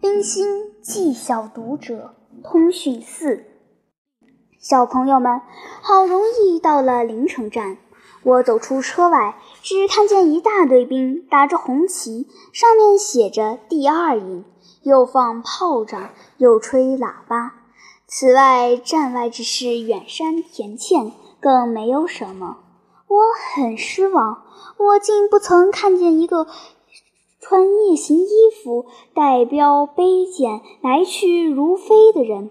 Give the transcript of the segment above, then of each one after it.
冰心记小读者通讯四，小朋友们，好容易到了临城站。我走出车外，只看见一大堆兵打着红旗，上面写着“第二营”，又放炮仗，又吹喇叭。此外，站外只是远山田堑，更没有什么。我很失望，我竟不曾看见一个穿夜行衣服、带镖背剑来去如飞的人。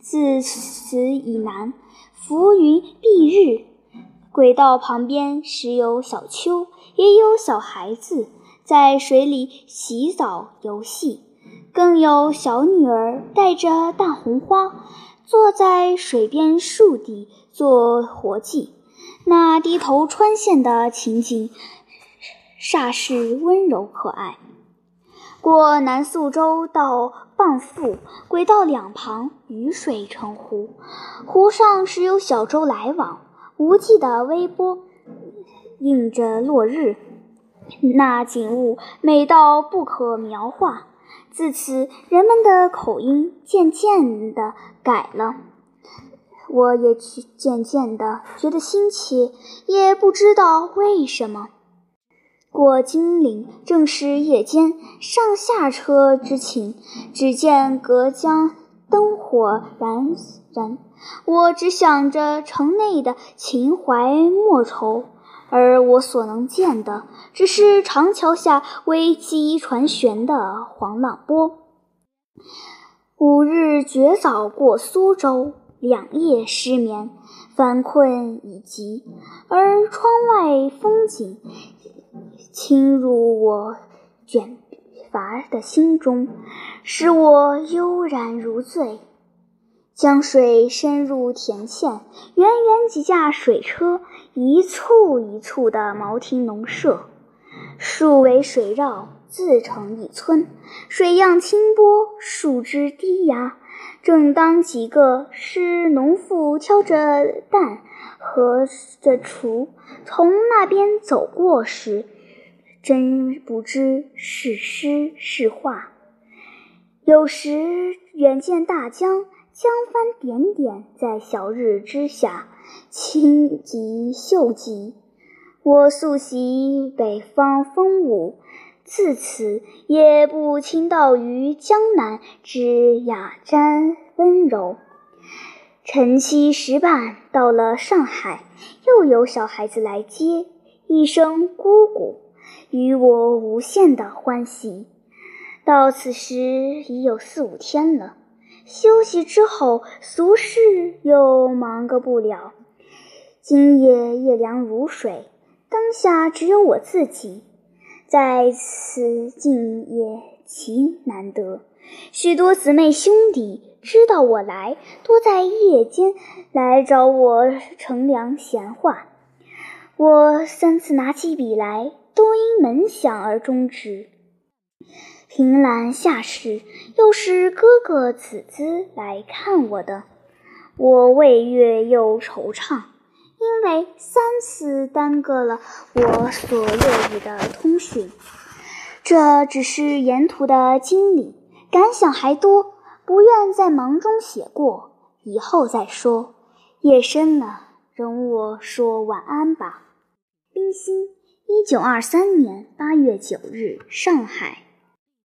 自此以南，浮云蔽日，轨道旁边时有小丘，也有小孩子在水里洗澡游戏。更有小女儿带着大红花，坐在水边树底做活计。那低头穿线的情景，煞是温柔可爱。过南宿州到蚌埠，轨道两旁雨水成湖，湖上时有小舟来往，无际的微波映着落日，那景物美到不可描画。自此，人们的口音渐渐地改了，我也渐渐地觉得新奇，也不知道为什么。过金陵，正是夜间，上下车之情，只见隔江灯火燃燃，我只想着城内的情怀莫愁。而我所能见的，只是长桥下危机船旋的黄浪波。五日绝早过苏州，两夜失眠，烦困已极。而窗外风景侵入我卷乏的心中，使我悠然如醉。江水深入田堑，远远几架水车，一簇一簇的茅亭农舍，树围水绕，自成一村。水漾清波，树枝低压。正当几个是农妇挑着担和着锄从那边走过时，真不知是诗是画。有时远见大江。江帆点点在小日之下，清极秀极。我素习北方风物，自此也不倾倒于江南之雅瞻温柔。晨七时半到了上海，又有小孩子来接，一声“姑姑”，与我无限的欢喜。到此时已有四五天了。休息之后，俗事又忙个不了。今夜夜凉如水，灯下只有我自己，在此静夜极难得。许多姊妹兄弟知道我来，多在夜间来找我乘凉闲话。我三次拿起笔来，都因门响而终止。凭栏下时，又是哥哥姊姊来看我的，我未悦又惆怅，因为三次耽搁了我所乐意的通讯。这只是沿途的经历，感想还多，不愿在忙中写过，以后再说。夜深了，容我说晚安吧。冰心，一九二三年八月九日，上海。